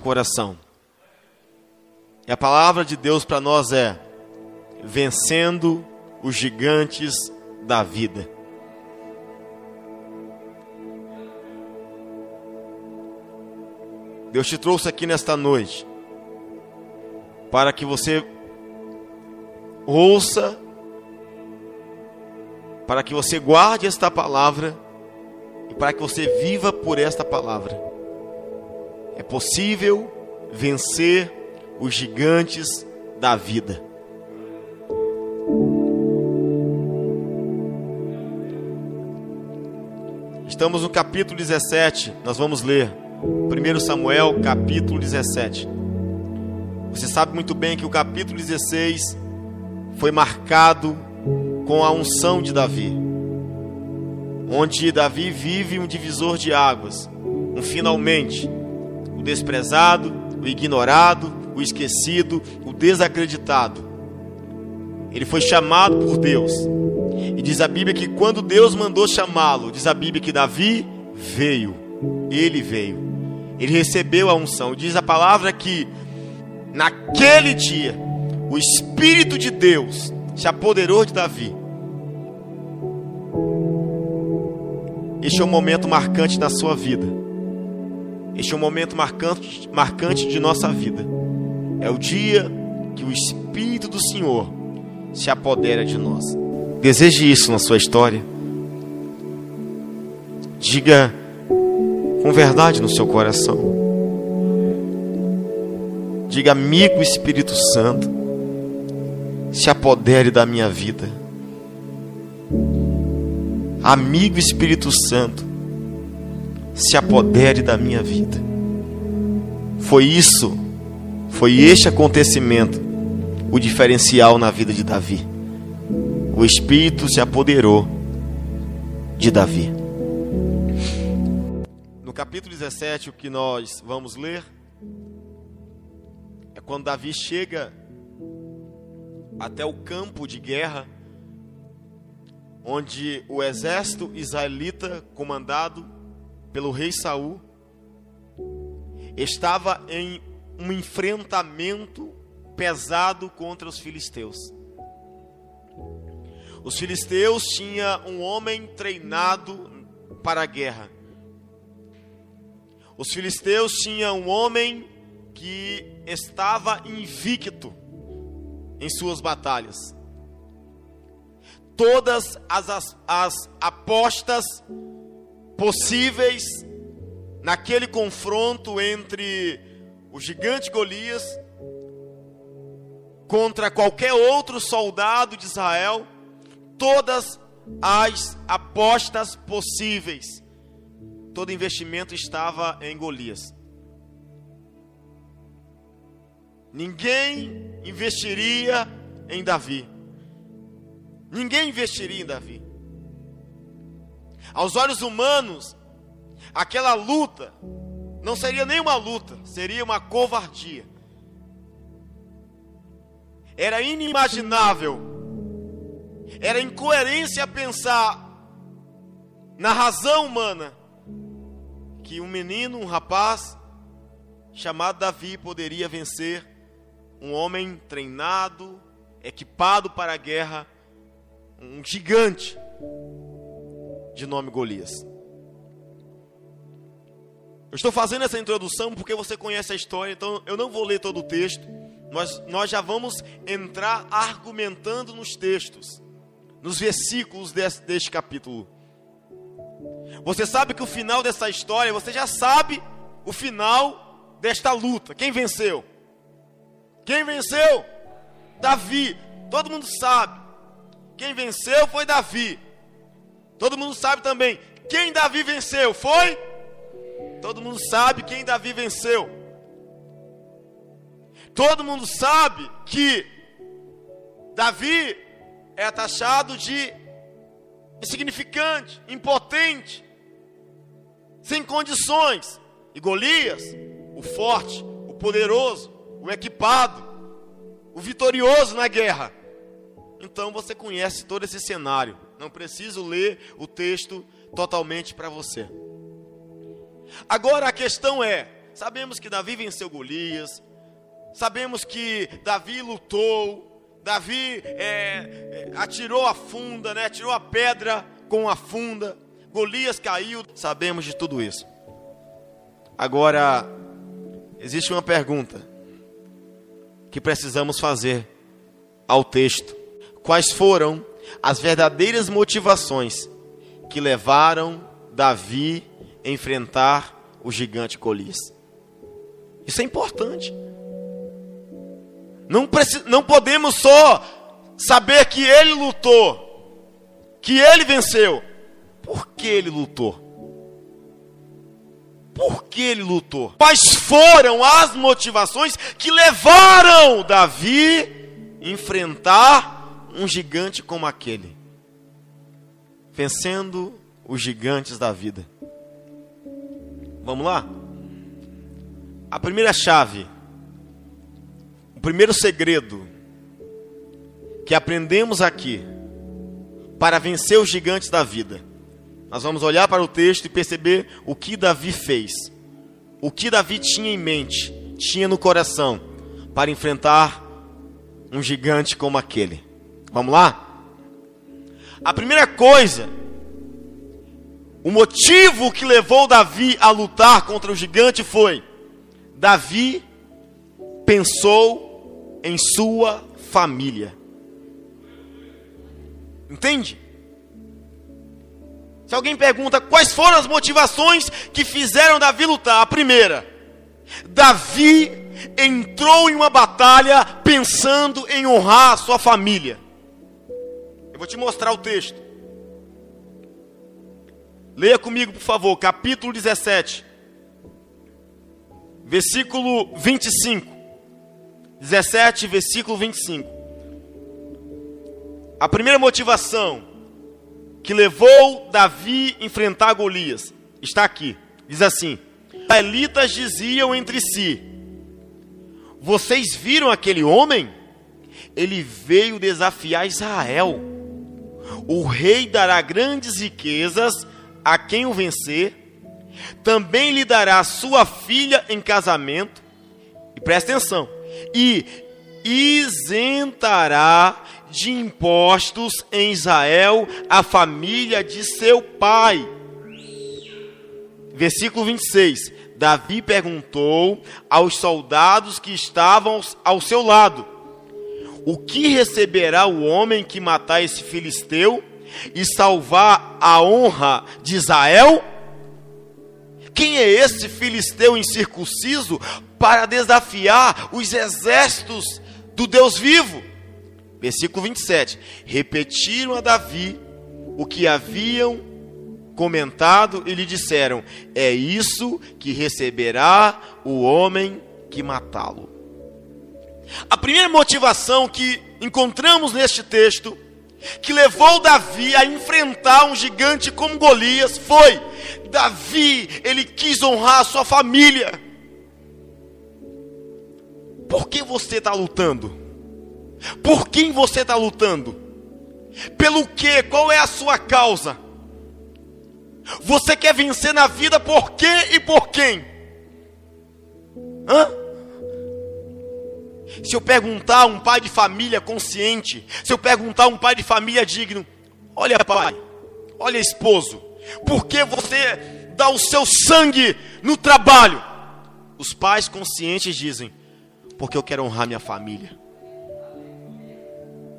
Coração. E a palavra de Deus para nós é: vencendo os gigantes da vida. Deus te trouxe aqui nesta noite para que você ouça, para que você guarde esta palavra e para que você viva por esta palavra. É possível vencer os gigantes da vida. Estamos no capítulo 17, nós vamos ler 1 Samuel, capítulo 17. Você sabe muito bem que o capítulo 16 foi marcado com a unção de Davi, onde Davi vive um divisor de águas, um finalmente o desprezado, o ignorado, o esquecido, o desacreditado. Ele foi chamado por Deus. E diz a Bíblia que quando Deus mandou chamá-lo, diz a Bíblia que Davi veio. Ele veio. Ele recebeu a unção. Diz a palavra que naquele dia o Espírito de Deus se apoderou de Davi. Este é um momento marcante na sua vida. Este é um momento marcante, marcante de nossa vida. É o dia que o Espírito do Senhor se apodera de nós. Deseje isso na sua história. Diga com verdade no seu coração. Diga, amigo Espírito Santo, se apodere da minha vida. Amigo Espírito Santo, se apodere da minha vida. Foi isso, foi este acontecimento o diferencial na vida de Davi. O Espírito se apoderou de Davi. No capítulo 17, o que nós vamos ler é quando Davi chega até o campo de guerra, onde o exército israelita, comandado pelo rei Saul, estava em um enfrentamento pesado contra os filisteus. Os filisteus tinham um homem treinado para a guerra. Os filisteus tinham um homem que estava invicto em suas batalhas. Todas as, as, as apostas possíveis naquele confronto entre o gigante Golias contra qualquer outro soldado de Israel, todas as apostas possíveis, todo investimento estava em Golias. Ninguém investiria em Davi. Ninguém investiria em Davi. Aos olhos humanos, aquela luta não seria nem uma luta, seria uma covardia. Era inimaginável, era incoerência pensar na razão humana que um menino, um rapaz, chamado Davi poderia vencer um homem treinado, equipado para a guerra, um gigante de nome Golias. Eu estou fazendo essa introdução porque você conhece a história, então eu não vou ler todo o texto. Nós, nós já vamos entrar argumentando nos textos, nos versículos desse, deste capítulo. Você sabe que o final dessa história, você já sabe o final desta luta. Quem venceu? Quem venceu? Davi. Todo mundo sabe. Quem venceu foi Davi. Todo mundo sabe também. Quem Davi venceu? Foi? Todo mundo sabe quem Davi venceu. Todo mundo sabe que Davi é taxado de insignificante, impotente, sem condições. E Golias, o forte, o poderoso, o equipado, o vitorioso na guerra. Então você conhece todo esse cenário. Não preciso ler o texto totalmente para você. Agora a questão é: sabemos que Davi venceu Golias, sabemos que Davi lutou, Davi é, é, atirou a funda, né? Tirou a pedra com a funda, Golias caiu, sabemos de tudo isso. Agora, existe uma pergunta que precisamos fazer ao texto: quais foram as verdadeiras motivações que levaram Davi a enfrentar o gigante Golias? Isso é importante. Não, não podemos só saber que ele lutou, que ele venceu. Por que ele lutou? Por que ele lutou? Quais foram as motivações que levaram Davi a enfrentar um gigante como aquele? Vencendo os gigantes da vida. Vamos lá? A primeira chave, o primeiro segredo que aprendemos aqui para vencer os gigantes da vida nós vamos olhar para o texto e perceber o que Davi fez. O que Davi tinha em mente, tinha no coração, para enfrentar um gigante como aquele. Vamos lá? A primeira coisa, o motivo que levou Davi a lutar contra o gigante foi: Davi pensou em sua família. Entende? Se alguém pergunta quais foram as motivações que fizeram Davi lutar, a primeira, Davi entrou em uma batalha pensando em honrar a sua família. Vou te mostrar o texto. Leia comigo, por favor, capítulo 17, versículo 25. 17, versículo 25. A primeira motivação que levou Davi a enfrentar Golias está aqui. Diz assim: Os israelitas diziam entre si: Vocês viram aquele homem? Ele veio desafiar Israel. O rei dará grandes riquezas a quem o vencer. Também lhe dará sua filha em casamento. E presta atenção. E isentará de impostos em Israel a família de seu pai. Versículo 26. Davi perguntou aos soldados que estavam ao seu lado: O que receberá o homem que matar esse filisteu e salvar a honra de Israel? Quem é esse filisteu incircunciso para desafiar os exércitos do Deus vivo? Versículo 27. Repetiram a Davi o que haviam comentado e lhe disseram: É isso que receberá o homem que matá-lo. A primeira motivação que encontramos neste texto, que levou Davi a enfrentar um gigante como Golias, foi: Davi, ele quis honrar a sua família. Por que você está lutando? Por quem você está lutando? Pelo que? Qual é a sua causa? Você quer vencer na vida por quê e por quem? Hã? Se eu perguntar a um pai de família consciente, se eu perguntar a um pai de família digno, olha pai, olha esposo, por que você dá o seu sangue no trabalho? Os pais conscientes dizem, porque eu quero honrar minha família.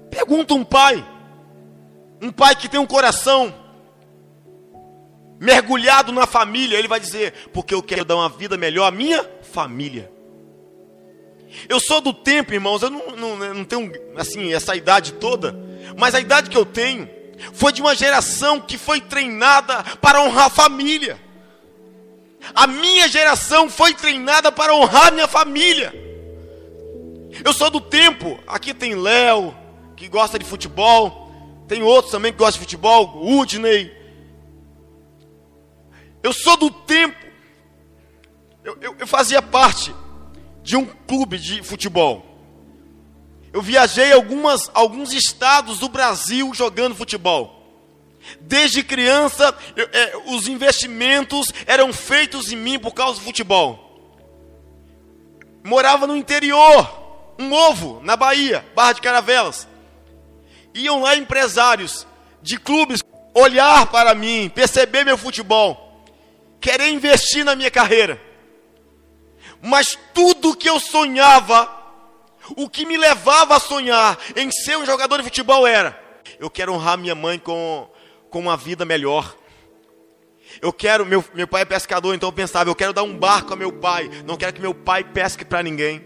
Pergunta um pai, um pai que tem um coração mergulhado na família, ele vai dizer, porque eu quero dar uma vida melhor à minha família. Eu sou do tempo, irmãos, eu não, não, não tenho assim essa idade toda, mas a idade que eu tenho foi de uma geração que foi treinada para honrar a família. A minha geração foi treinada para honrar minha família. Eu sou do tempo, aqui tem Léo, que gosta de futebol, tem outros também que gostam de futebol, Udney. Eu sou do tempo, eu, eu, eu fazia parte de um clube de futebol. Eu viajei algumas, alguns estados do Brasil jogando futebol. Desde criança, eu, é, os investimentos eram feitos em mim por causa do futebol. Morava no interior, um ovo, na Bahia, Barra de Caravelas. Iam lá empresários de clubes olhar para mim, perceber meu futebol, querer investir na minha carreira. Mas tudo que eu sonhava, o que me levava a sonhar em ser um jogador de futebol era: eu quero honrar minha mãe com, com uma vida melhor. Eu quero, meu, meu pai é pescador, então eu pensava, eu quero dar um barco a meu pai, não quero que meu pai pesque para ninguém.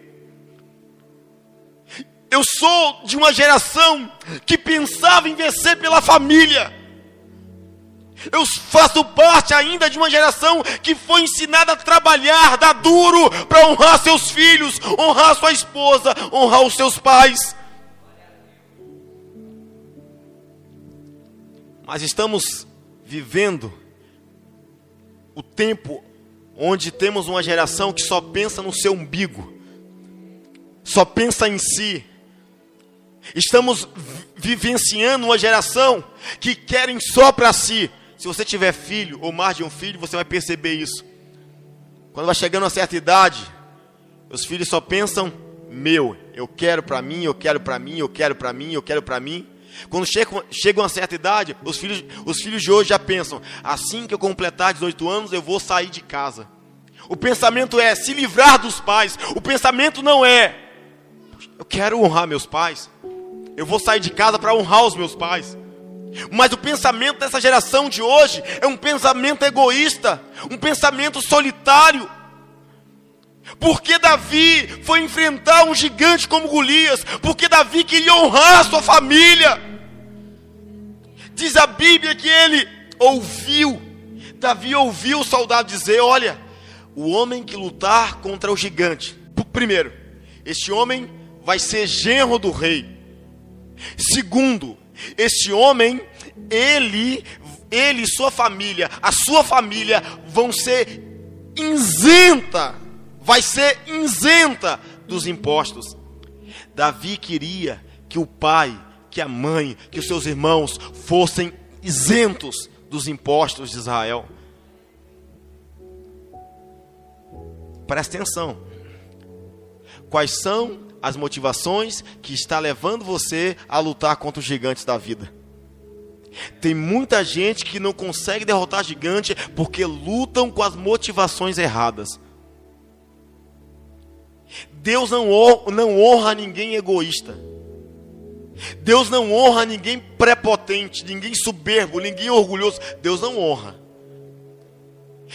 Eu sou de uma geração que pensava em vencer pela família. Eu faço parte ainda de uma geração que foi ensinada a trabalhar, dar duro para honrar seus filhos, honrar sua esposa, honrar os seus pais. Mas estamos vivendo o tempo onde temos uma geração que só pensa no seu umbigo, só pensa em si. Estamos vivenciando uma geração que querem só para si. Se você tiver filho ou mais de um filho, você vai perceber isso. Quando vai chegando a certa idade, os filhos só pensam meu, eu quero para mim, eu quero para mim, eu quero para mim, eu quero para mim. Quando chegam, chegam a certa idade, os filhos, os filhos de hoje já pensam: assim que eu completar 18 anos, eu vou sair de casa. O pensamento é se livrar dos pais. O pensamento não é: eu quero honrar meus pais. Eu vou sair de casa para honrar os meus pais. Mas o pensamento dessa geração de hoje é um pensamento egoísta, um pensamento solitário. Porque Davi foi enfrentar um gigante como Golias, porque Davi queria honrar a sua família. Diz a Bíblia que ele ouviu, Davi ouviu o soldado dizer: Olha, o homem que lutar contra o gigante, primeiro, este homem vai ser genro do rei. Segundo, esse homem, ele, ele e sua família, a sua família vão ser isenta, vai ser isenta dos impostos. Davi queria que o pai, que a mãe, que os seus irmãos fossem isentos dos impostos de Israel. Presta atenção. Quais são as motivações que está levando você a lutar contra os gigantes da vida. Tem muita gente que não consegue derrotar gigante porque lutam com as motivações erradas. Deus não honra, não honra ninguém egoísta. Deus não honra ninguém prepotente, ninguém soberbo, ninguém orgulhoso. Deus não honra.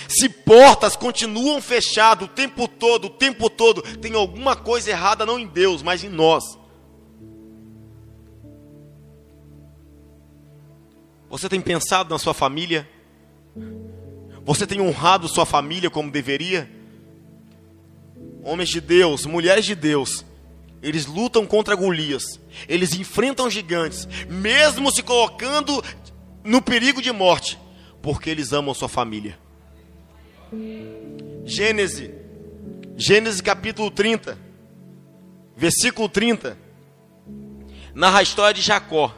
Se portas continuam fechadas o tempo todo, o tempo todo, tem alguma coisa errada não em Deus, mas em nós. Você tem pensado na sua família? Você tem honrado sua família como deveria? Homens de Deus, mulheres de Deus, eles lutam contra Golias, eles enfrentam gigantes, mesmo se colocando no perigo de morte, porque eles amam sua família. Gênesis, Gênesis capítulo 30, versículo 30, narra a história de Jacó.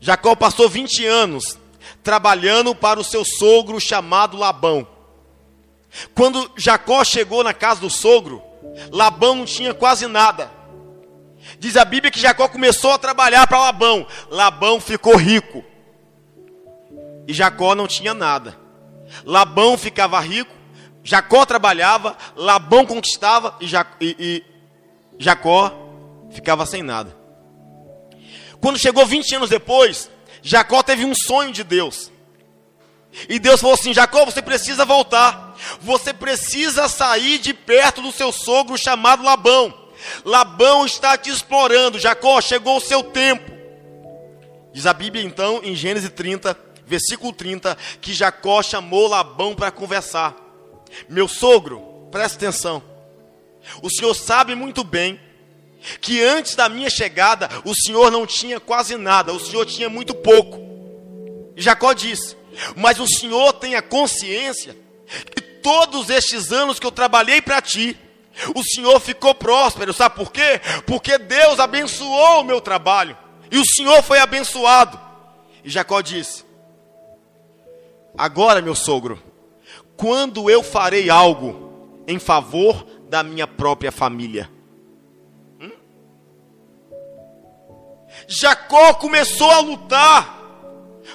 Jacó passou 20 anos trabalhando para o seu sogro chamado Labão. Quando Jacó chegou na casa do sogro, Labão não tinha quase nada. Diz a Bíblia que Jacó começou a trabalhar para Labão. Labão ficou rico. E Jacó não tinha nada. Labão ficava rico, Jacó trabalhava, Labão conquistava e, e, e Jacó ficava sem nada. Quando chegou 20 anos depois, Jacó teve um sonho de Deus. E Deus falou assim: Jacó, você precisa voltar. Você precisa sair de perto do seu sogro chamado Labão. Labão está te explorando. Jacó, chegou o seu tempo. Diz a Bíblia então, em Gênesis 30, versículo 30, que Jacó chamou Labão para conversar. Meu sogro, preste atenção. O senhor sabe muito bem que antes da minha chegada o senhor não tinha quase nada, o senhor tinha muito pouco. E Jacó disse: Mas o senhor tem a consciência que todos estes anos que eu trabalhei para ti, o senhor ficou próspero, sabe por quê? Porque Deus abençoou o meu trabalho e o senhor foi abençoado. E Jacó disse: Agora, meu sogro, quando eu farei algo em favor da minha própria família? Hum? Jacó começou a lutar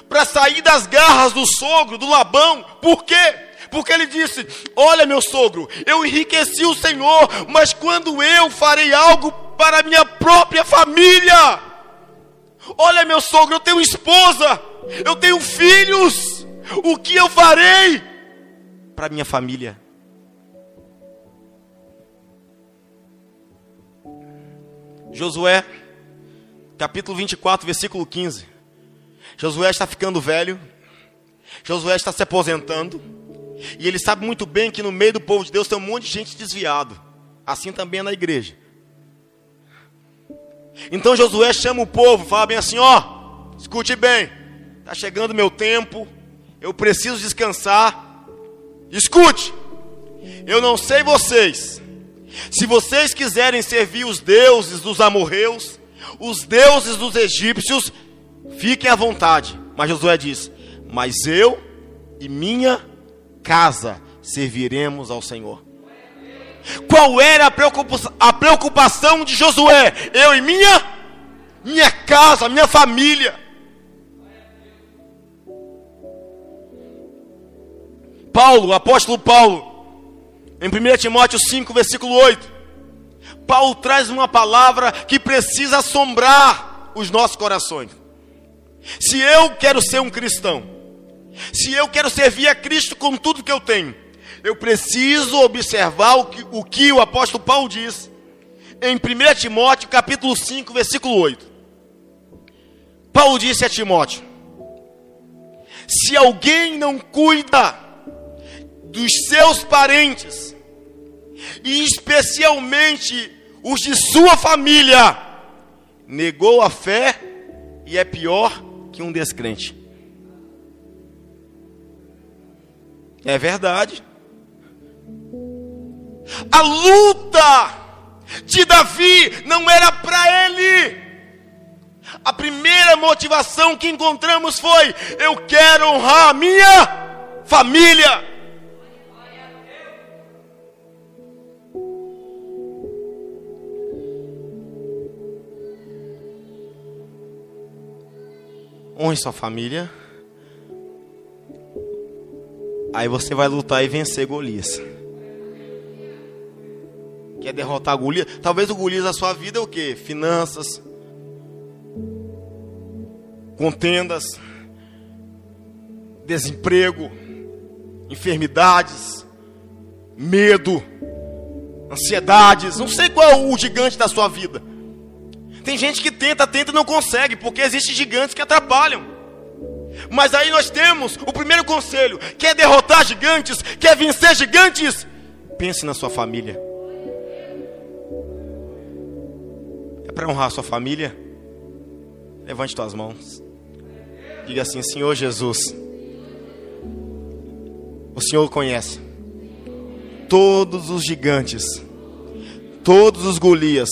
para sair das garras do sogro, do Labão, por quê? Porque ele disse: Olha, meu sogro, eu enriqueci o Senhor, mas quando eu farei algo para a minha própria família, olha, meu sogro, eu tenho esposa, eu tenho filhos, o que eu farei para minha família? Josué, capítulo 24, versículo 15. Josué está ficando velho, Josué está se aposentando, e ele sabe muito bem que no meio do povo de Deus tem um monte de gente desviado, assim também é na igreja. Então Josué chama o povo, fala bem assim: ó, escute bem, está chegando meu tempo, eu preciso descansar. Escute, eu não sei vocês, se vocês quiserem servir os deuses dos amorreus, os deuses dos egípcios, fiquem à vontade. Mas Josué diz: Mas eu e minha casa serviremos ao Senhor. Qual era a preocupação, a preocupação de Josué? Eu e minha minha casa, minha família. Paulo, apóstolo Paulo, em 1 Timóteo 5, versículo 8, Paulo traz uma palavra que precisa assombrar os nossos corações. Se eu quero ser um cristão, se eu quero servir a Cristo com tudo que eu tenho, eu preciso observar o que o, que o apóstolo Paulo diz em 1 Timóteo capítulo 5, versículo 8. Paulo disse a Timóteo: Se alguém não cuida dos seus parentes, e especialmente os de sua família, negou a fé e é pior que um descrente. É verdade. A luta de Davi não era para ele. A primeira motivação que encontramos foi: eu quero honrar a minha família. Honre sua família. Aí você vai lutar e vencer Golias. Quer derrotar Golias? Talvez o Golias da sua vida é o que? Finanças, contendas, desemprego, enfermidades, medo, ansiedades. Não sei qual é o gigante da sua vida. Tem gente que tenta, tenta e não consegue, porque existem gigantes que atrapalham. Mas aí nós temos o primeiro conselho: quer derrotar gigantes, quer vencer gigantes? Pense na sua família. É para honrar a sua família? Levante suas mãos. Diga assim: Senhor Jesus, o Senhor conhece todos os gigantes, todos os Golias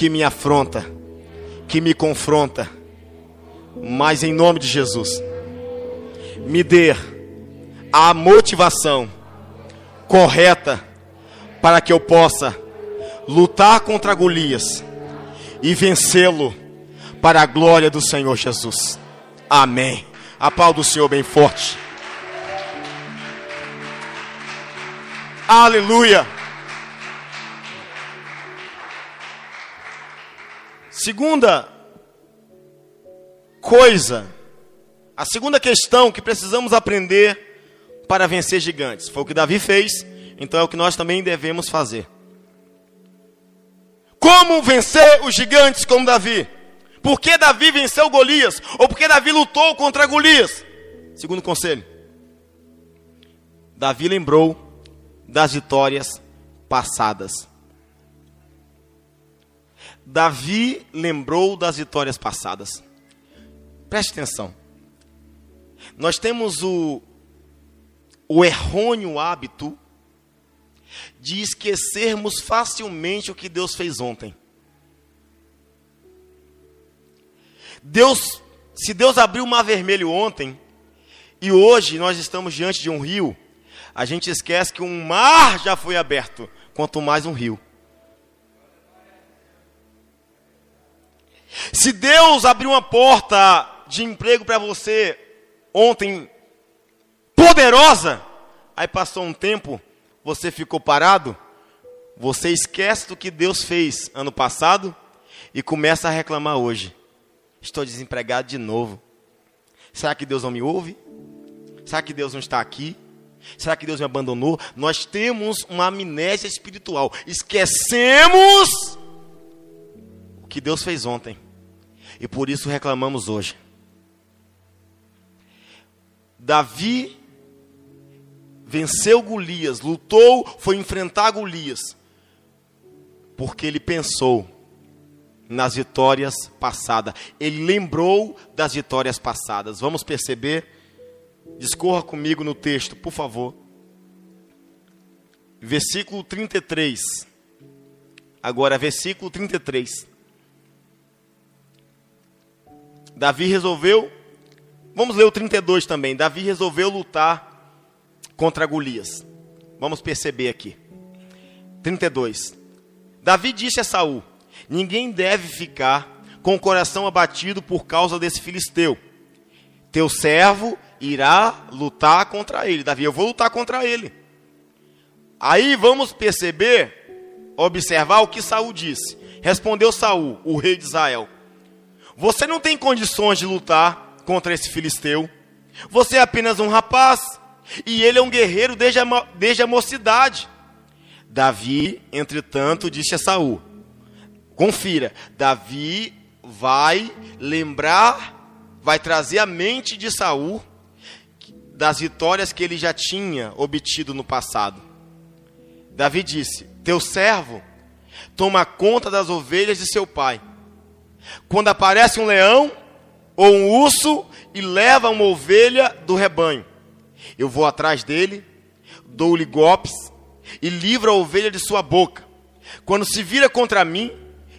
que me afronta, que me confronta, mas em nome de Jesus, me dê a motivação correta para que eu possa lutar contra Golias e vencê-lo para a glória do Senhor Jesus. Amém. A pau do Senhor bem forte. Aleluia. Segunda coisa, a segunda questão que precisamos aprender para vencer gigantes. Foi o que Davi fez, então é o que nós também devemos fazer. Como vencer os gigantes como Davi? Por que Davi venceu Golias? Ou por que Davi lutou contra Golias? Segundo conselho. Davi lembrou das vitórias passadas. Davi lembrou das vitórias passadas. Preste atenção. Nós temos o, o errôneo hábito de esquecermos facilmente o que Deus fez ontem. Deus, se Deus abriu o mar vermelho ontem, e hoje nós estamos diante de um rio, a gente esquece que um mar já foi aberto, quanto mais um rio. Se Deus abriu uma porta de emprego para você ontem, poderosa, aí passou um tempo, você ficou parado, você esquece do que Deus fez ano passado e começa a reclamar hoje. Estou desempregado de novo. Será que Deus não me ouve? Será que Deus não está aqui? Será que Deus me abandonou? Nós temos uma amnésia espiritual. Esquecemos que Deus fez ontem. E por isso reclamamos hoje. Davi venceu Golias, lutou, foi enfrentar Golias, porque ele pensou nas vitórias passadas. Ele lembrou das vitórias passadas. Vamos perceber? Discorra comigo no texto, por favor. Versículo 33. Agora, versículo 33. Davi resolveu. Vamos ler o 32 também. Davi resolveu lutar contra Golias. Vamos perceber aqui. 32. Davi disse a Saul: Ninguém deve ficar com o coração abatido por causa desse filisteu. Teu servo irá lutar contra ele. Davi, eu vou lutar contra ele. Aí vamos perceber, observar o que Saul disse. Respondeu Saul, o rei de Israel: Você não tem condições de lutar contra esse filisteu. Você é apenas um rapaz e ele é um guerreiro desde a, desde a mocidade. Davi, entretanto, disse a Saul: Confira, Davi vai lembrar, vai trazer a mente de Saul das vitórias que ele já tinha obtido no passado. Davi disse: Teu servo toma conta das ovelhas de seu pai. Quando aparece um leão ou um urso e leva uma ovelha do rebanho, eu vou atrás dele, dou-lhe golpes e livro a ovelha de sua boca. Quando se vira contra mim,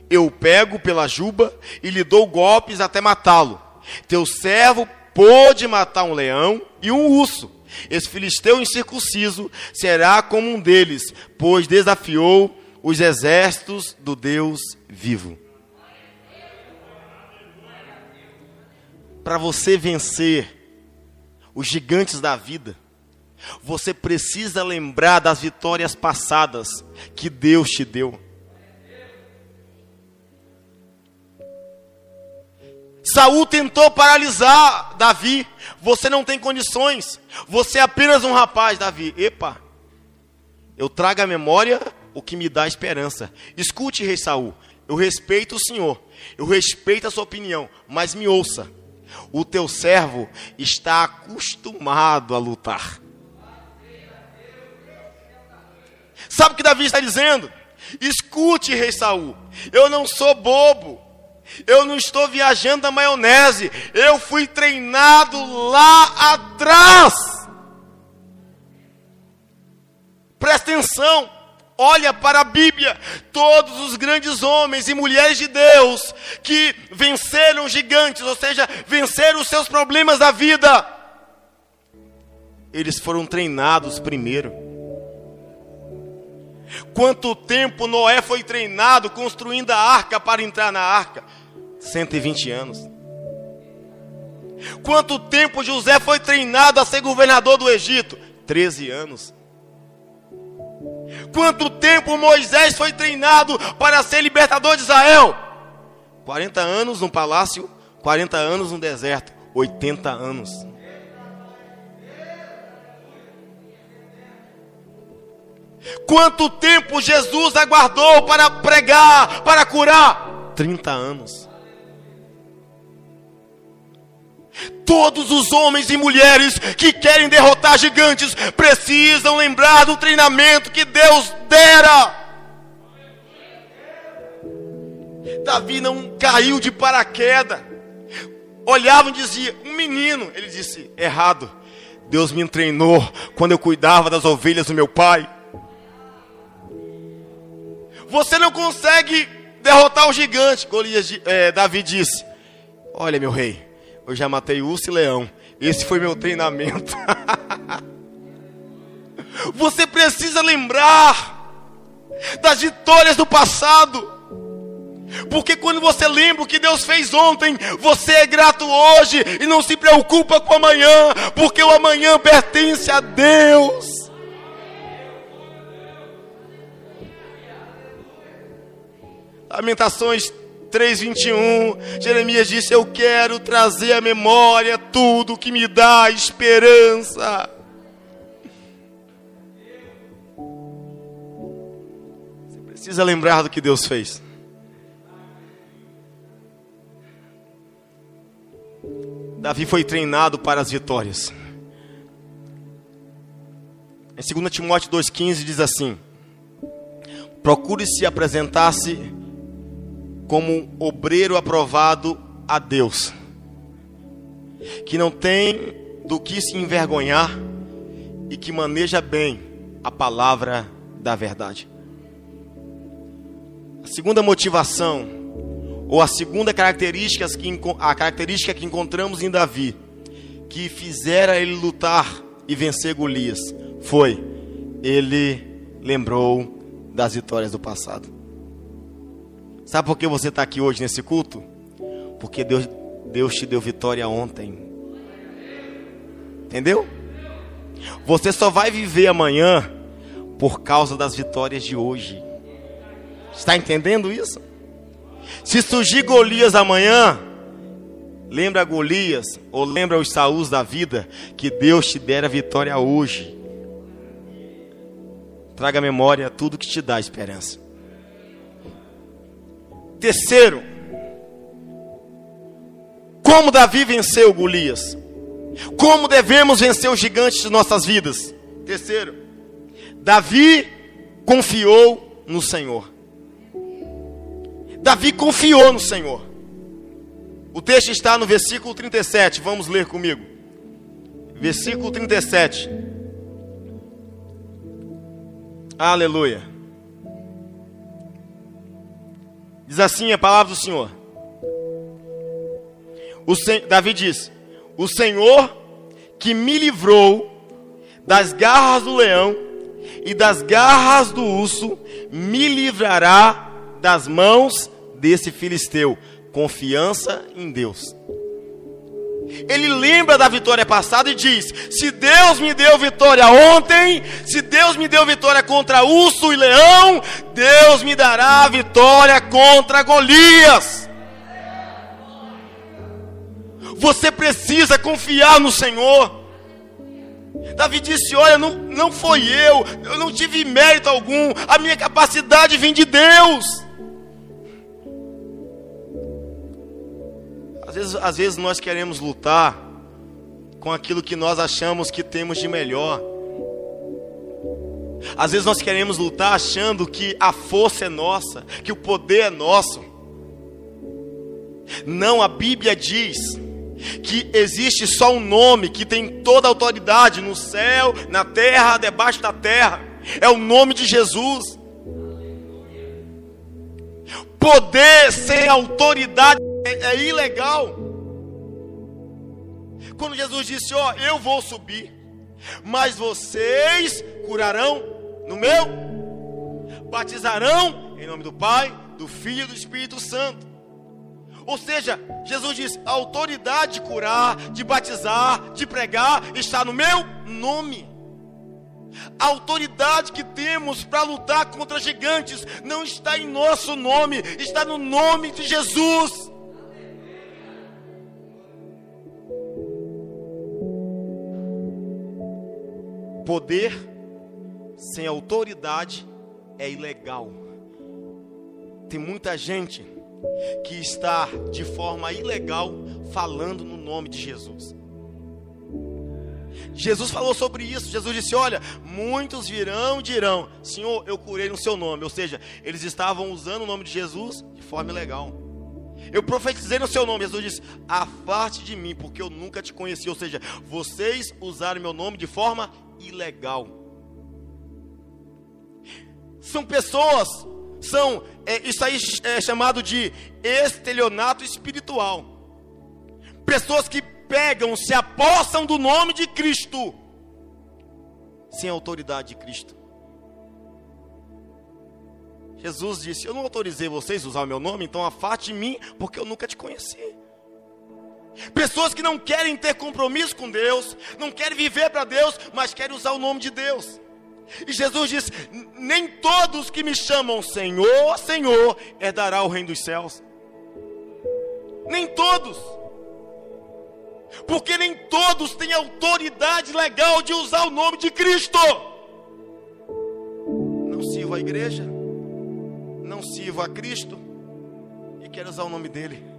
eu o pego pela juba e lhe dou golpes até matá-lo. Teu servo pôde matar um leão e um urso. Esse filisteu incircunciso será como um deles, pois desafiou os exércitos do Deus vivo. Para você vencer os gigantes da vida, você precisa lembrar das vitórias passadas que Deus te deu. Saul tentou paralisar Davi. Você não tem condições. Você é apenas um rapaz, Davi. Epa. Eu trago à memória o que me dá esperança. Escute, rei Saul. Eu respeito o Senhor. Eu respeito a sua opinião, mas me ouça. O teu servo está acostumado a lutar. Sabe o que Davi está dizendo? Escute, rei Saul. Eu não sou bobo. Eu não estou viajando na maionese. Eu fui treinado lá atrás. Presta atenção. Olha para a Bíblia, todos os grandes homens e mulheres de Deus que venceram gigantes, ou seja, venceram os seus problemas da vida, eles foram treinados primeiro. Quanto tempo Noé foi treinado construindo a arca para entrar na arca? 120 anos. Quanto tempo José foi treinado a ser governador do Egito? 13 anos. Quanto tempo Moisés foi treinado para ser libertador de Israel? 40 anos no palácio, 40 anos no deserto, 80 anos. Quanto tempo Jesus aguardou para pregar, para curar? 30 anos. Todos os homens e mulheres que querem derrotar gigantes precisam lembrar do treinamento que Deus dera. Davi não caiu de paraquedas. Olhava e dizia: Um menino. Ele disse: Errado. Deus me treinou quando eu cuidava das ovelhas do meu pai. Você não consegue derrotar o gigante. Golias, é, Davi disse: Olha, meu rei, eu já matei urso e leão. Esse foi meu treinamento. Você precisa lembrar das vitórias do passado. Porque quando você lembra o que Deus fez ontem, você é grato hoje e não se preocupa com amanhã, porque o amanhã pertence a Deus. Lamentações 3:21, Jeremias disse: "Eu quero trazer à memória tudo que me dá esperança". Você precisa lembrar do que Deus fez. Davi foi treinado para as vitórias. Em 2 Timóteo 2,15 diz assim: Procure se apresentar-se como obreiro aprovado a Deus, que não tem do que se envergonhar e que maneja bem a palavra da verdade. A segunda motivação, ou a segunda característica que, a característica que encontramos em Davi, que fizera ele lutar e vencer Golias, foi ele lembrou das vitórias do passado. Sabe por que você está aqui hoje nesse culto? Porque Deus, Deus te deu vitória ontem. Entendeu? Você só vai viver amanhã por causa das vitórias de hoje. Está entendendo isso? Se surgir Golias amanhã, lembra Golias ou lembra os Saús da vida que Deus te dera vitória hoje. Traga à memória tudo que te dá esperança. Terceiro, como Davi venceu Golias? Como devemos vencer os gigantes de nossas vidas? Terceiro, Davi confiou no Senhor. Davi confiou no Senhor. O texto está no versículo 37, vamos ler comigo. Versículo 37. Aleluia. Diz assim a palavra do Senhor. O Sen... Davi diz: O Senhor que me livrou das garras do leão e das garras do urso, me livrará das mãos desse filisteu. Confiança em Deus. Ele lembra da vitória passada e diz: Se Deus me deu vitória ontem, se Deus me deu vitória contra urso e leão, Deus me dará vitória contra Golias. Você precisa confiar no Senhor. Davi disse: Olha, não, não foi eu, eu não tive mérito algum, a minha capacidade vem de Deus. Às vezes, às vezes nós queremos lutar com aquilo que nós achamos que temos de melhor. Às vezes nós queremos lutar achando que a força é nossa, que o poder é nosso. Não, a Bíblia diz que existe só um nome que tem toda a autoridade no céu, na terra, debaixo da terra. É o nome de Jesus. Poder sem autoridade é, é ilegal. Quando Jesus disse: Ó, eu vou subir, mas vocês curarão no meu. batizarão em nome do Pai, do Filho e do Espírito Santo. Ou seja, Jesus diz: a autoridade de curar, de batizar, de pregar está no meu nome. A autoridade que temos para lutar contra gigantes não está em nosso nome, está no nome de Jesus. Poder sem autoridade é ilegal. Tem muita gente que está de forma ilegal falando no nome de Jesus. Jesus falou sobre isso. Jesus disse: Olha, muitos virão e dirão: Senhor, eu curei no seu nome. Ou seja, eles estavam usando o nome de Jesus de forma ilegal. Eu profetizei no seu nome. Jesus disse: Afaste de mim, porque eu nunca te conheci. Ou seja, vocês usaram meu nome de forma ilegal. São pessoas, são, é, isso aí é chamado de estelionato espiritual. Pessoas que pegam, se apossam do nome de Cristo, sem a autoridade de Cristo. Jesus disse: Eu não autorizei vocês a usar o meu nome, então afaste de mim, porque eu nunca te conheci. Pessoas que não querem ter compromisso com Deus, não querem viver para Deus, mas querem usar o nome de Deus. E Jesus diz: Nem todos que me chamam Senhor, Senhor, herdará o reino dos céus. Nem todos. Porque nem todos têm autoridade legal de usar o nome de Cristo. Não sirvo a igreja, não sirvo a Cristo e quero usar o nome dele.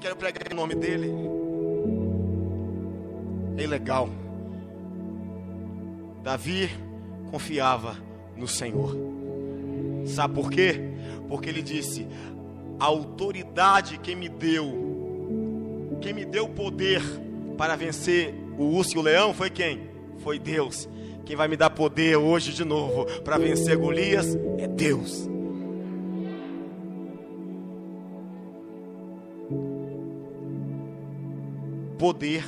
Quero pregar o nome dele. É ilegal. Davi confiava no Senhor. Sabe por quê? Porque ele disse: a autoridade que me deu quem me deu poder para vencer o urso e o leão foi quem? Foi Deus. Quem vai me dar poder hoje de novo para vencer Golias é Deus. Poder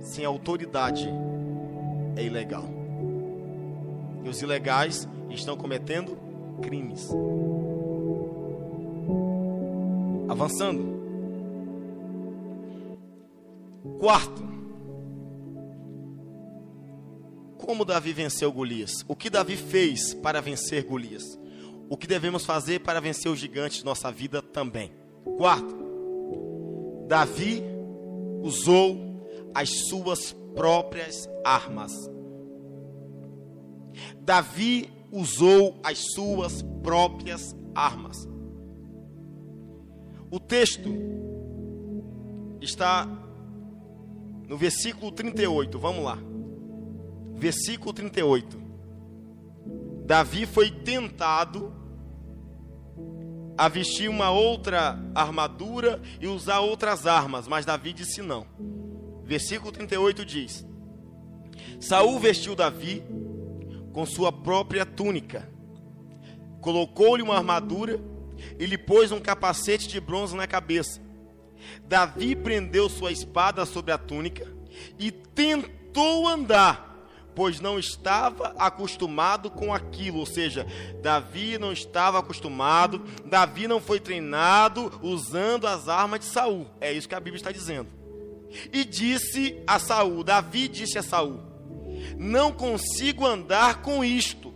sem autoridade é ilegal. E os ilegais estão cometendo crimes. Avançando. Quarto, como Davi venceu Golias? O que Davi fez para vencer Golias? O que devemos fazer para vencer os gigantes de nossa vida também? Quarto, Davi usou as suas próprias armas. Davi usou as suas próprias armas. O texto está no versículo 38, vamos lá. Versículo 38. Davi foi tentado a vestir uma outra armadura e usar outras armas, mas Davi disse não. Versículo 38 diz: Saul vestiu Davi com sua própria túnica, colocou-lhe uma armadura e lhe pôs um capacete de bronze na cabeça. Davi prendeu sua espada sobre a túnica e tentou andar, pois não estava acostumado com aquilo, ou seja, Davi não estava acostumado, Davi não foi treinado usando as armas de Saul. É isso que a Bíblia está dizendo. E disse a Saul, Davi disse a Saul: Não consigo andar com isto,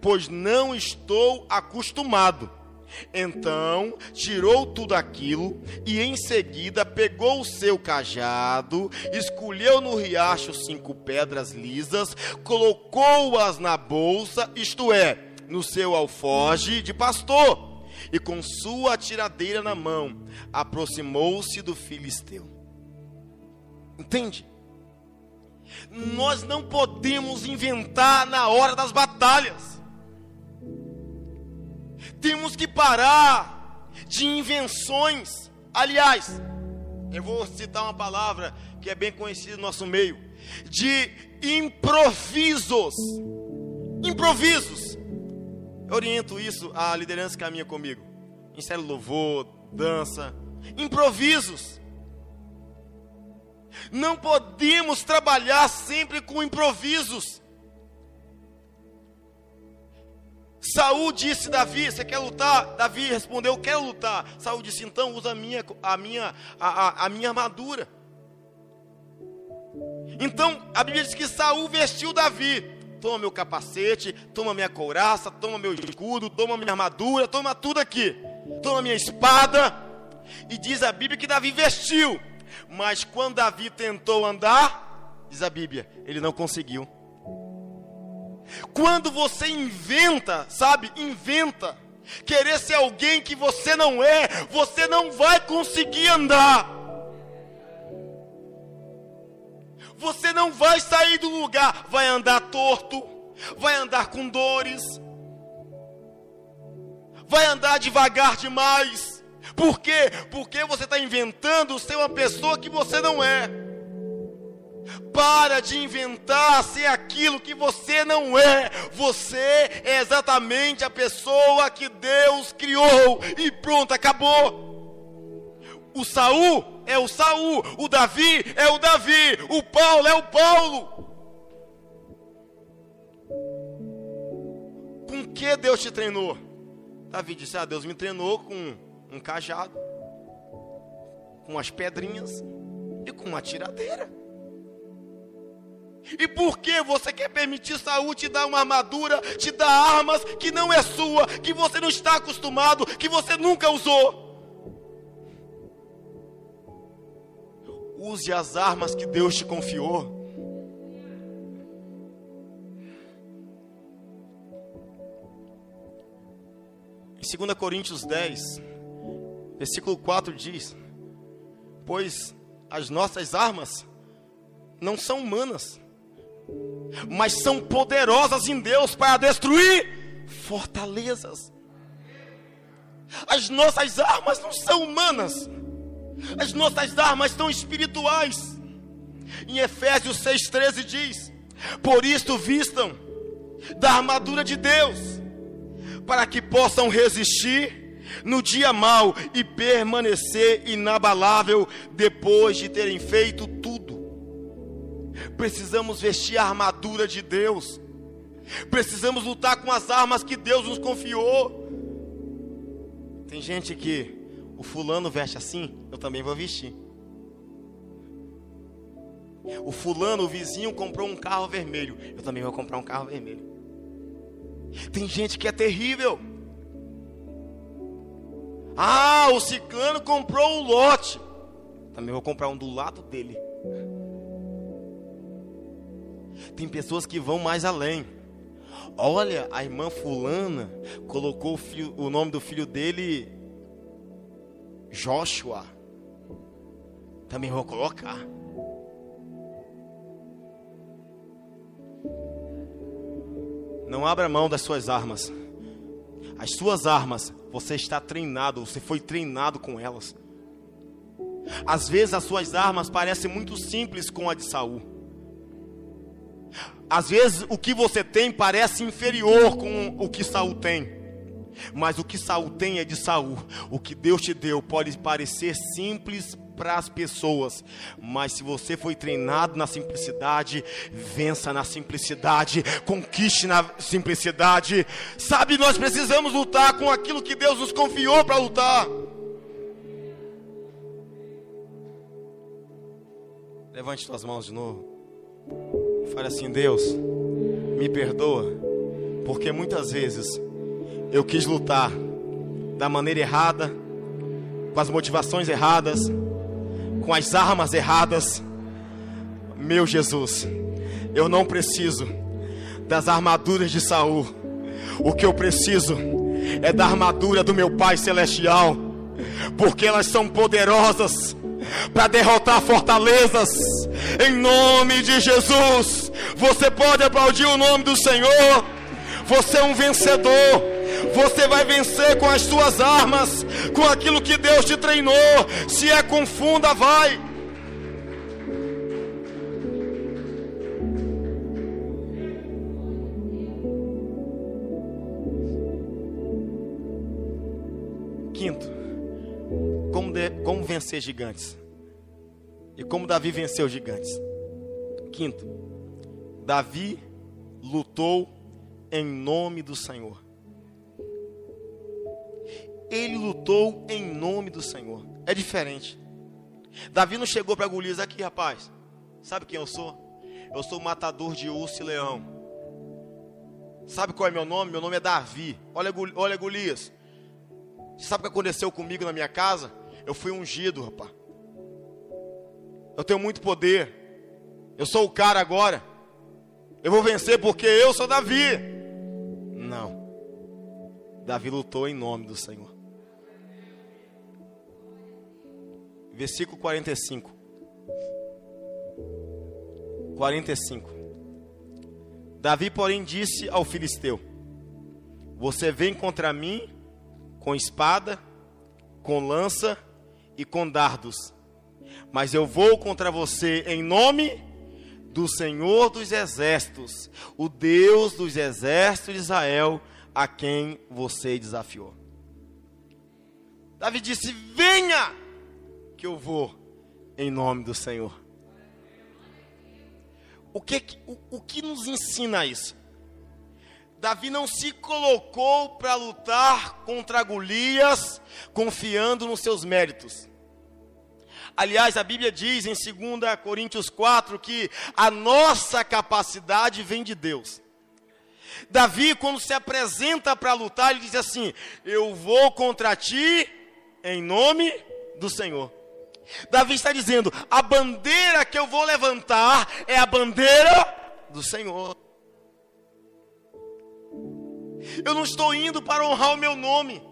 pois não estou acostumado. Então tirou tudo aquilo e em seguida pegou o seu cajado, escolheu no riacho cinco pedras lisas, colocou-as na bolsa, isto é, no seu alfoge de pastor, e com sua tiradeira na mão, aproximou-se do filisteu. Entende? Nós não podemos inventar na hora das batalhas. Temos que parar de invenções. Aliás, eu vou citar uma palavra que é bem conhecida no nosso meio: de improvisos. Improvisos. Eu oriento isso à liderança que caminha comigo. Insere louvor, dança. Improvisos. Não podemos trabalhar sempre com improvisos. Saul disse Davi, você quer lutar? Davi respondeu, quero lutar. Saul disse, então usa a minha, a minha, a, a, a minha armadura. Então a Bíblia diz que Saul vestiu Davi. Toma meu capacete, toma minha couraça, toma meu escudo, toma minha armadura, toma tudo aqui. Toma minha espada. E diz a Bíblia que Davi vestiu. Mas quando Davi tentou andar, diz a Bíblia, ele não conseguiu. Quando você inventa, sabe, inventa, querer ser alguém que você não é, você não vai conseguir andar. Você não vai sair do lugar, vai andar torto, vai andar com dores, vai andar devagar demais. Por quê? Porque você está inventando ser uma pessoa que você não é. Para de inventar ser aquilo que você não é. Você é exatamente a pessoa que Deus criou. E pronto, acabou. O Saul é o Saul, o Davi é o Davi, o Paulo é o Paulo. Com que Deus te treinou? Davi disse: Ah, Deus me treinou com um cajado, com as pedrinhas e com uma tiradeira. E por que você quer permitir Saúl te dar uma armadura, te dar armas que não é sua, que você não está acostumado, que você nunca usou? Use as armas que Deus te confiou. Em 2 Coríntios 10, versículo 4 diz: Pois as nossas armas não são humanas, mas são poderosas em Deus para destruir fortalezas. As nossas armas não são humanas, as nossas armas são espirituais. Em Efésios 6,13 diz: Por isto vistam da armadura de Deus, para que possam resistir no dia mau e permanecer inabalável depois de terem feito. Precisamos vestir a armadura de Deus. Precisamos lutar com as armas que Deus nos confiou. Tem gente que o fulano veste assim, eu também vou vestir. O fulano, o vizinho, comprou um carro vermelho, eu também vou comprar um carro vermelho. Tem gente que é terrível. Ah, o ciclano comprou um lote, também vou comprar um do lado dele. Tem pessoas que vão mais além. Olha, a irmã fulana colocou o, filho, o nome do filho dele Joshua. Também vou colocar. Não abra mão das suas armas. As suas armas, você está treinado, você foi treinado com elas. Às vezes as suas armas parecem muito simples com a de Saul. Às vezes o que você tem parece inferior com o que Saul tem. Mas o que Saul tem é de Saul. O que Deus te deu pode parecer simples para as pessoas, mas se você foi treinado na simplicidade, vença na simplicidade, conquiste na simplicidade. Sabe, nós precisamos lutar com aquilo que Deus nos confiou para lutar. Levante suas mãos de novo. Fale assim: Deus, me perdoa, porque muitas vezes eu quis lutar da maneira errada, com as motivações erradas, com as armas erradas. Meu Jesus, eu não preciso das armaduras de Saul. O que eu preciso é da armadura do meu Pai celestial, porque elas são poderosas para derrotar fortalezas. Em nome de Jesus, você pode aplaudir o nome do Senhor. Você é um vencedor. Você vai vencer com as suas armas, com aquilo que Deus te treinou. Se é com funda, vai. Quinto, como, de, como vencer gigantes? E como Davi venceu gigantes? Quinto, Davi lutou em nome do Senhor. ele lutou em nome do Senhor. É diferente. Davi não chegou para Golias aqui, rapaz. Sabe quem eu sou? Eu sou matador de urso e leão. Sabe qual é meu nome? Meu nome é Davi. Olha, olha Golias. Sabe o que aconteceu comigo na minha casa? Eu fui ungido, rapaz. Eu tenho muito poder. Eu sou o cara agora. Eu vou vencer porque eu sou Davi. Não. Davi lutou em nome do Senhor. Versículo 45. 45. Davi, porém, disse ao filisteu: Você vem contra mim com espada, com lança e com dardos, mas eu vou contra você em nome do Senhor dos exércitos, o Deus dos exércitos de Israel, a quem você desafiou. Davi disse: Venha, que eu vou em nome do Senhor. O que, o, o que nos ensina isso? Davi não se colocou para lutar contra Golias confiando nos seus méritos. Aliás, a Bíblia diz em 2 Coríntios 4 que a nossa capacidade vem de Deus. Davi, quando se apresenta para lutar, ele diz assim: Eu vou contra ti em nome do Senhor. Davi está dizendo: a bandeira que eu vou levantar é a bandeira do Senhor. Eu não estou indo para honrar o meu nome.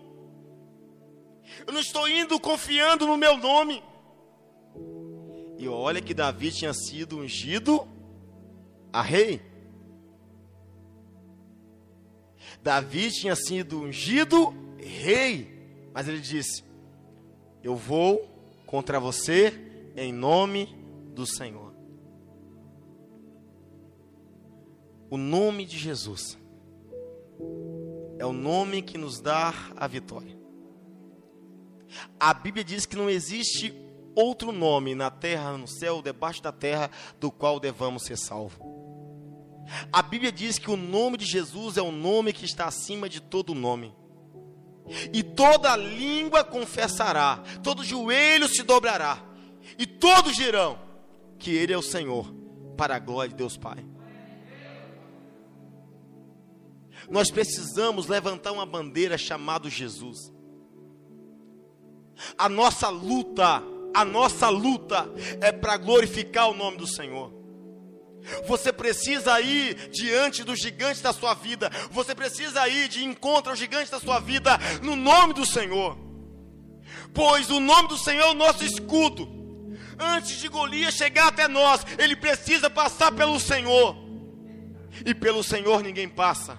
Eu não estou indo confiando no meu nome. E olha que Davi tinha sido ungido a rei. Davi tinha sido ungido rei. Mas ele disse: Eu vou contra você em nome do Senhor. O nome de Jesus é o nome que nos dá a vitória. A Bíblia diz que não existe outro nome na terra, no céu, debaixo da terra, do qual devamos ser salvos. A Bíblia diz que o nome de Jesus é o nome que está acima de todo nome e toda língua confessará, todo joelho se dobrará, e todos dirão que Ele é o Senhor, para a glória de Deus Pai. Nós precisamos levantar uma bandeira chamada Jesus. A nossa luta, a nossa luta é para glorificar o nome do Senhor. Você precisa ir diante dos gigantes da sua vida. Você precisa ir de encontro aos gigantes da sua vida no nome do Senhor. Pois o nome do Senhor é o nosso escudo. Antes de Golias chegar até nós, ele precisa passar pelo Senhor. E pelo Senhor ninguém passa.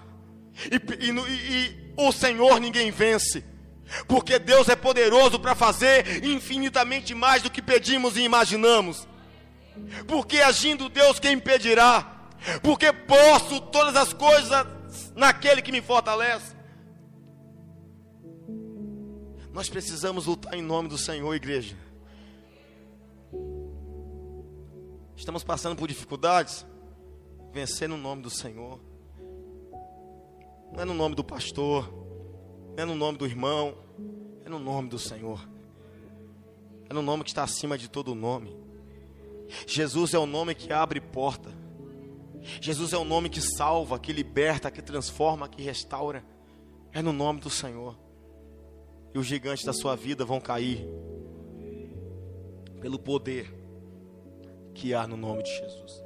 E, e, e, o Senhor ninguém vence. Porque Deus é poderoso para fazer infinitamente mais do que pedimos e imaginamos. Porque agindo Deus, quem impedirá? Porque posso todas as coisas naquele que me fortalece. Nós precisamos lutar em nome do Senhor, igreja. Estamos passando por dificuldades. Vencer no nome do Senhor. Não é no nome do pastor. Não é no nome do irmão. É no nome do Senhor. É no nome que está acima de todo nome. Jesus é o nome que abre porta. Jesus é o nome que salva, que liberta, que transforma, que restaura. É no nome do Senhor. E os gigantes da sua vida vão cair pelo poder que há no nome de Jesus.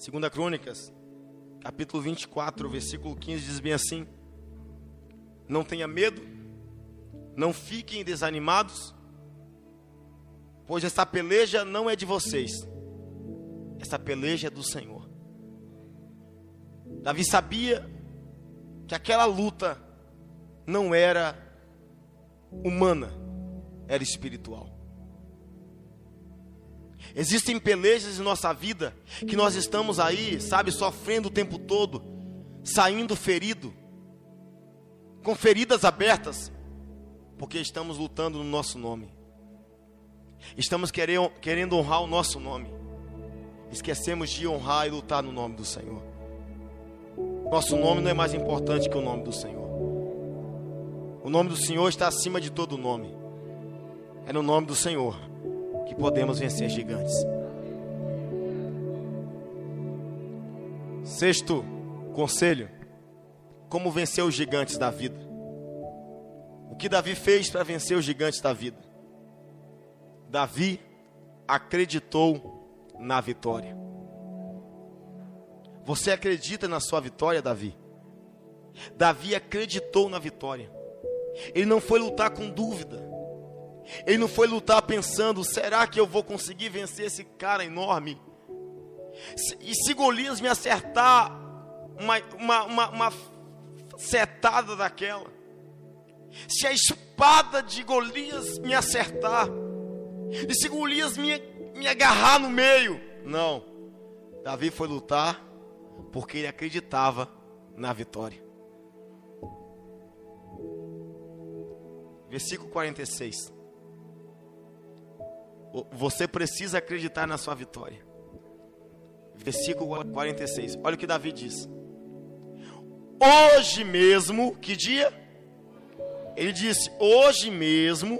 Segunda Crônicas, capítulo 24, versículo 15 diz bem assim: Não tenha medo, não fiquem desanimados, pois essa peleja não é de vocês, essa peleja é do Senhor. Davi sabia que aquela luta não era humana, era espiritual. Existem pelejas em nossa vida que nós estamos aí, sabe, sofrendo o tempo todo, saindo ferido, com feridas abertas, porque estamos lutando no nosso nome. Estamos querendo honrar o nosso nome. Esquecemos de honrar e lutar no nome do Senhor. Nosso nome não é mais importante que o nome do Senhor. O nome do Senhor está acima de todo nome. É no nome do Senhor que podemos vencer gigantes. Sexto conselho: como vencer os gigantes da vida. O que Davi fez para vencer os gigantes da vida? Davi acreditou na vitória. Você acredita na sua vitória, Davi? Davi acreditou na vitória. Ele não foi lutar com dúvida. Ele não foi lutar pensando: será que eu vou conseguir vencer esse cara enorme? E se Golias me acertar uma, uma, uma, uma setada daquela, se a espada de Golias me acertar, e se Golias me, me agarrar no meio, não, Davi foi lutar porque ele acreditava na vitória. Versículo 46. Você precisa acreditar na sua vitória. Versículo 46. Olha o que Davi diz. Hoje mesmo, que dia? Ele disse: Hoje mesmo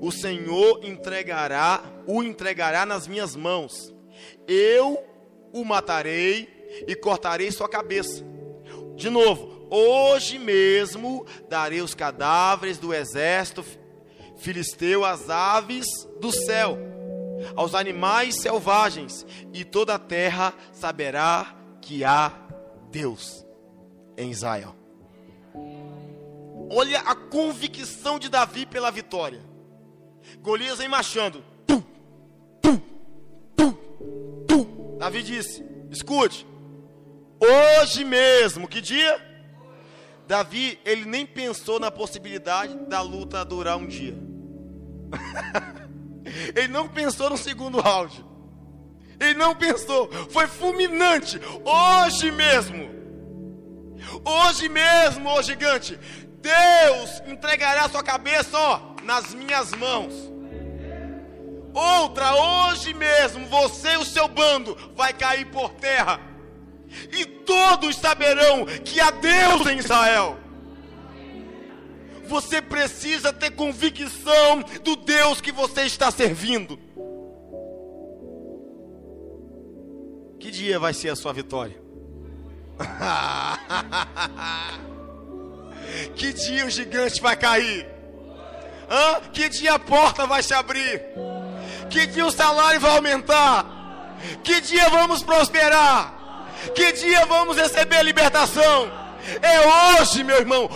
o Senhor entregará, o entregará nas minhas mãos. Eu o matarei e cortarei sua cabeça. De novo, hoje mesmo darei os cadáveres do exército filisteu às aves do céu, aos animais selvagens, e toda a terra saberá que há Deus em Israel. Olha a convicção de Davi pela vitória. Golias vem marchando. Tum, tum, tum, tum. Davi disse: Escute, hoje mesmo, que dia? Davi, ele nem pensou na possibilidade da luta durar um dia. Ele não pensou no segundo round. Ele não pensou, foi fulminante. Hoje mesmo. Hoje mesmo, ô gigante, Deus entregará sua cabeça, ó, nas minhas mãos. Outra, hoje mesmo, você e o seu bando vai cair por terra. E todos saberão que há Deus em Israel. Você precisa ter convicção do Deus que você está servindo. Que dia vai ser a sua vitória? que dia o gigante vai cair? Hã? Que dia a porta vai se abrir? Que dia o salário vai aumentar? Que dia vamos prosperar? Que dia vamos receber a libertação? É hoje, meu irmão.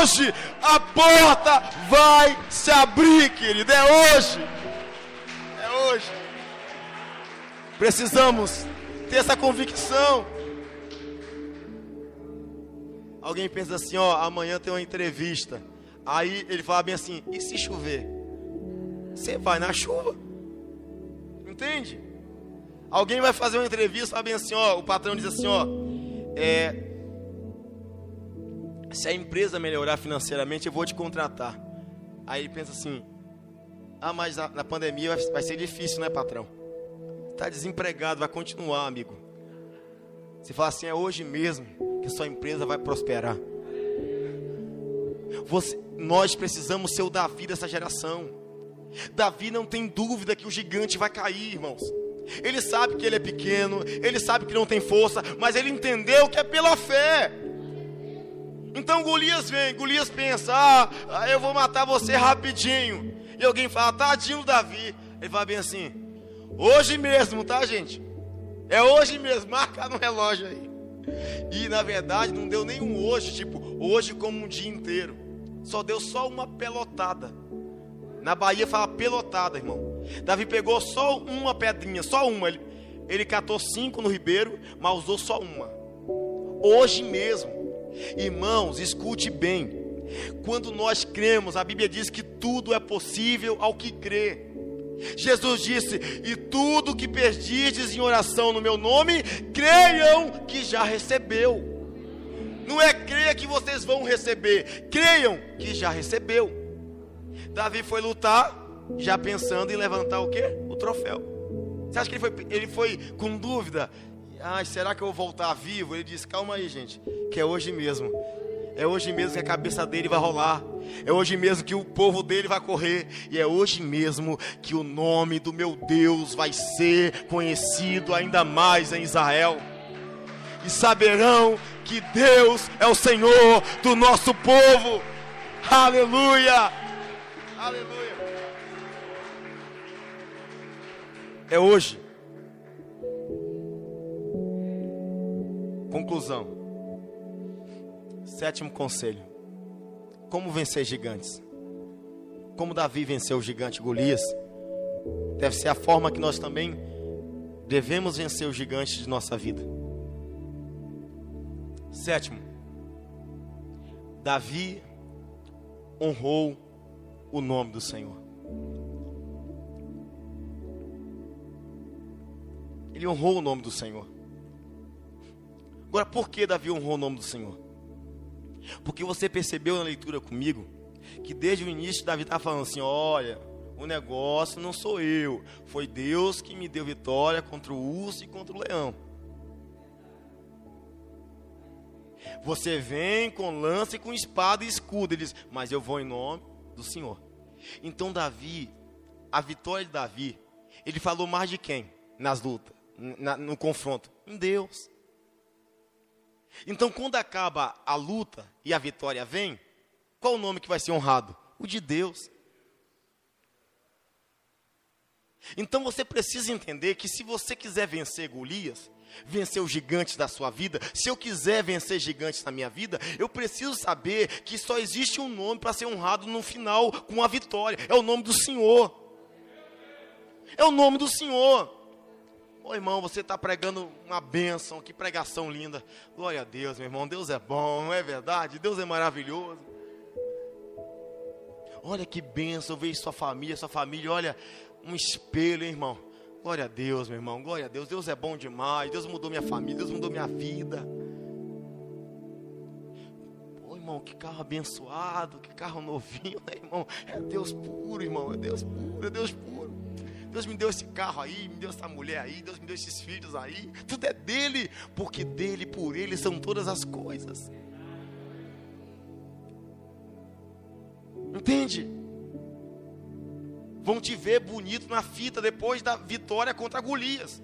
Hoje a porta vai se abrir, querido. É hoje. É hoje. Precisamos ter essa convicção. Alguém pensa assim, ó, amanhã tem uma entrevista. Aí ele fala bem assim: e se chover? Você vai na chuva. Entende? Alguém vai fazer uma entrevista, fala bem assim, ó, o patrão diz assim, ó, é, se a empresa melhorar financeiramente, eu vou te contratar. Aí ele pensa assim, ah, mas na, pandemia vai, vai ser difícil, né, patrão? Está desempregado, vai continuar, amigo. Você fala assim, é hoje mesmo que sua empresa vai prosperar. Você, nós precisamos ser o Davi dessa geração. Davi não tem dúvida que o gigante vai cair, irmãos. Ele sabe que ele é pequeno, ele sabe que não tem força, mas ele entendeu que é pela fé. Então Golias vem, Golias pensa: ah, eu vou matar você rapidinho. E alguém fala: tadinho Davi. Ele fala bem assim: hoje mesmo, tá, gente? É hoje mesmo, marca no relógio aí. E na verdade não deu nenhum hoje, tipo, hoje como um dia inteiro. Só deu só uma pelotada. Na Bahia fala pelotada, irmão. Davi pegou só uma pedrinha, só uma. Ele, ele catou cinco no ribeiro, mas usou só uma. Hoje mesmo. Irmãos, escute bem. Quando nós cremos, a Bíblia diz que tudo é possível ao que crê. Jesus disse: E tudo que perdides em oração no meu nome, creiam que já recebeu. Não é crer que vocês vão receber, creiam que já recebeu. Davi foi lutar, já pensando em levantar o que? O troféu. Você acha que ele foi, ele foi com dúvida? Ai, será que eu vou voltar vivo? Ele disse: Calma aí, gente, que é hoje mesmo. É hoje mesmo que a cabeça dele vai rolar. É hoje mesmo que o povo dele vai correr. E é hoje mesmo que o nome do meu Deus vai ser conhecido ainda mais em Israel. E saberão que Deus é o Senhor do nosso povo. Aleluia! Aleluia! É hoje. Conclusão. Sétimo conselho. Como vencer gigantes? Como Davi venceu o gigante Golias? Deve ser a forma que nós também devemos vencer os gigantes de nossa vida. Sétimo. Davi honrou o nome do Senhor. Ele honrou o nome do Senhor. Agora, por que Davi honrou o nome do Senhor? Porque você percebeu na leitura comigo que desde o início Davi está falando assim: olha, o negócio não sou eu, foi Deus que me deu vitória contra o urso e contra o leão. Você vem com lança e com espada e escudo. Ele diz, mas eu vou em nome do Senhor. Então, Davi, a vitória de Davi, ele falou mais de quem nas lutas, na, no confronto? Em Deus. Então, quando acaba a luta e a vitória vem, qual o nome que vai ser honrado? O de Deus. Então você precisa entender que se você quiser vencer Golias, vencer os gigantes da sua vida, se eu quiser vencer gigantes na minha vida, eu preciso saber que só existe um nome para ser honrado no final com a vitória: é o nome do Senhor. É o nome do Senhor. Ô irmão, você está pregando uma bênção, que pregação linda. Glória a Deus, meu irmão. Deus é bom, não é verdade? Deus é maravilhoso. Olha que bênção, vejo sua família, sua família, olha, um espelho, hein, irmão. Glória a Deus, meu irmão. Glória a Deus. Deus é bom demais. Deus mudou minha família, Deus mudou minha vida. Pô, irmão, que carro abençoado, que carro novinho, né, irmão? É Deus puro, irmão. É Deus puro, é Deus puro. Deus me deu esse carro aí, me deu essa mulher aí, Deus me deu esses filhos aí. Tudo é dele, porque dele, por ele são todas as coisas. Entende? Vão te ver bonito na fita depois da vitória contra Golias.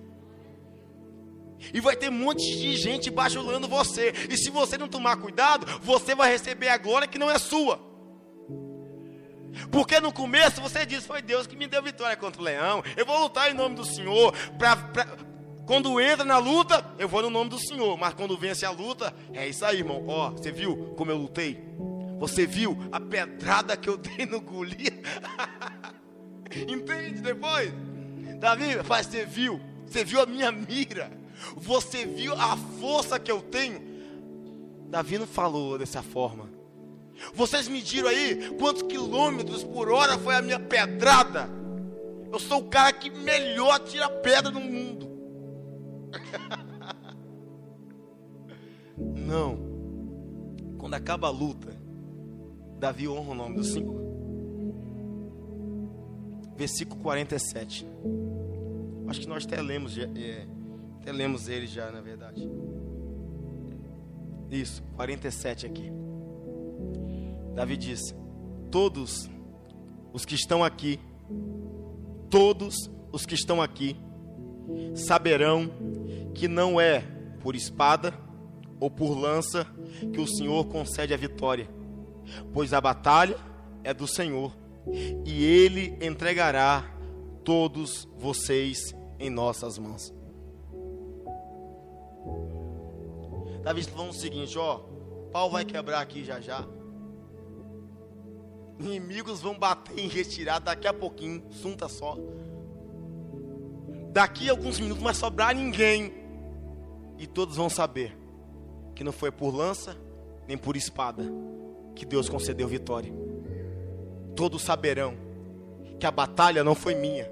E vai ter um monte de gente bajulando você. E se você não tomar cuidado, você vai receber a glória que não é sua. Porque no começo você disse: Foi Deus que me deu vitória contra o leão. Eu vou lutar em nome do Senhor. Pra, pra, quando entra na luta, eu vou no nome do Senhor. Mas quando vence a luta, é isso aí, irmão. Ó, você viu como eu lutei? Você viu a pedrada que eu dei no Golias? Entende depois? Davi, faz, você viu? Você viu a minha mira? Você viu a força que eu tenho? Davi não falou dessa forma. Vocês mediram aí quantos quilômetros por hora foi a minha pedrada? Eu sou o cara que melhor tira pedra no mundo. Não. Quando acaba a luta, Davi honra o nome do Senhor. Versículo 47. Acho que nós até lemos, é, até lemos ele já, na verdade. Isso, 47 aqui. Davi disse: Todos os que estão aqui, todos os que estão aqui, saberão que não é por espada ou por lança que o Senhor concede a vitória, pois a batalha é do Senhor e Ele entregará todos vocês em nossas mãos. Davi falando o seguinte: ó, pau vai quebrar aqui já já. Inimigos vão bater em retirada daqui a pouquinho, sunta só. Daqui a alguns minutos não vai sobrar ninguém. E todos vão saber que não foi por lança nem por espada que Deus concedeu vitória. Todos saberão que a batalha não foi minha,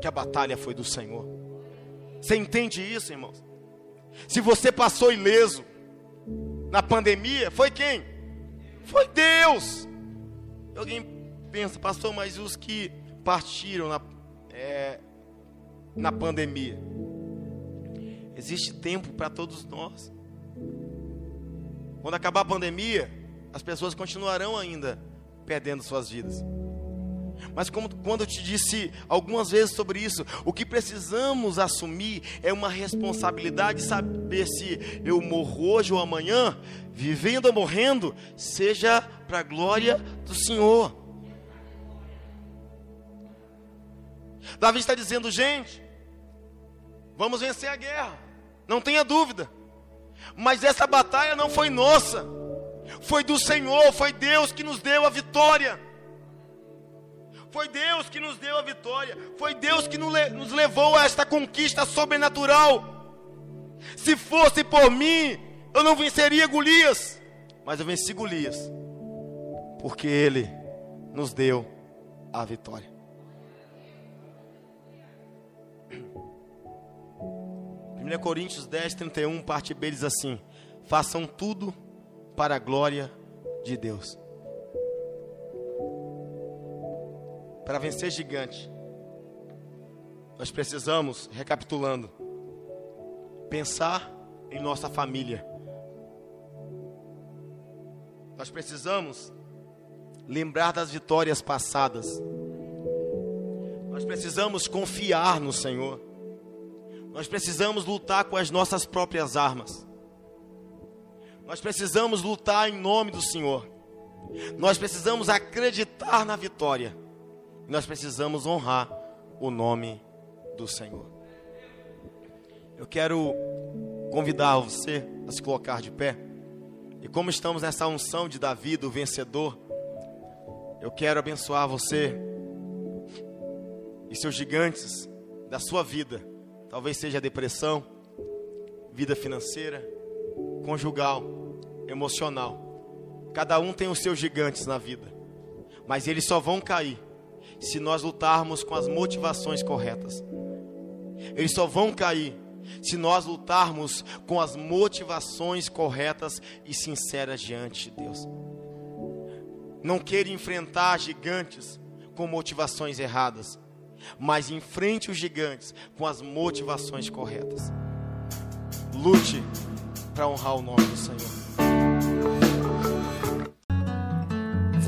que a batalha foi do Senhor. Você entende isso, irmãos? Se você passou ileso na pandemia, foi quem? Foi Deus. Alguém pensa, pastor, mas os que partiram na, é, na pandemia? Existe tempo para todos nós. Quando acabar a pandemia, as pessoas continuarão ainda perdendo suas vidas. Mas como quando eu te disse algumas vezes sobre isso, o que precisamos assumir é uma responsabilidade saber se eu morro hoje ou amanhã, vivendo ou morrendo, seja para a glória do Senhor. Davi está dizendo, gente, vamos vencer a guerra, não tenha dúvida. Mas essa batalha não foi nossa, foi do Senhor, foi Deus que nos deu a vitória. Foi Deus que nos deu a vitória. Foi Deus que nos levou a esta conquista sobrenatural. Se fosse por mim, eu não venceria Golias. Mas eu venci Golias. Porque Ele nos deu a vitória. 1 Coríntios 10, 31, parte B diz assim: Façam tudo para a glória de Deus. Para vencer gigante, nós precisamos, recapitulando, pensar em nossa família. Nós precisamos lembrar das vitórias passadas. Nós precisamos confiar no Senhor. Nós precisamos lutar com as nossas próprias armas. Nós precisamos lutar em nome do Senhor. Nós precisamos acreditar na vitória nós precisamos honrar o nome do Senhor. Eu quero convidar você a se colocar de pé. E como estamos nessa unção de Davi, do vencedor, eu quero abençoar você e seus gigantes da sua vida. Talvez seja depressão, vida financeira, conjugal, emocional. Cada um tem os seus gigantes na vida, mas eles só vão cair se nós lutarmos com as motivações corretas. Eles só vão cair se nós lutarmos com as motivações corretas e sinceras diante de Deus. Não queira enfrentar gigantes com motivações erradas, mas enfrente os gigantes com as motivações corretas. Lute para honrar o nome do Senhor.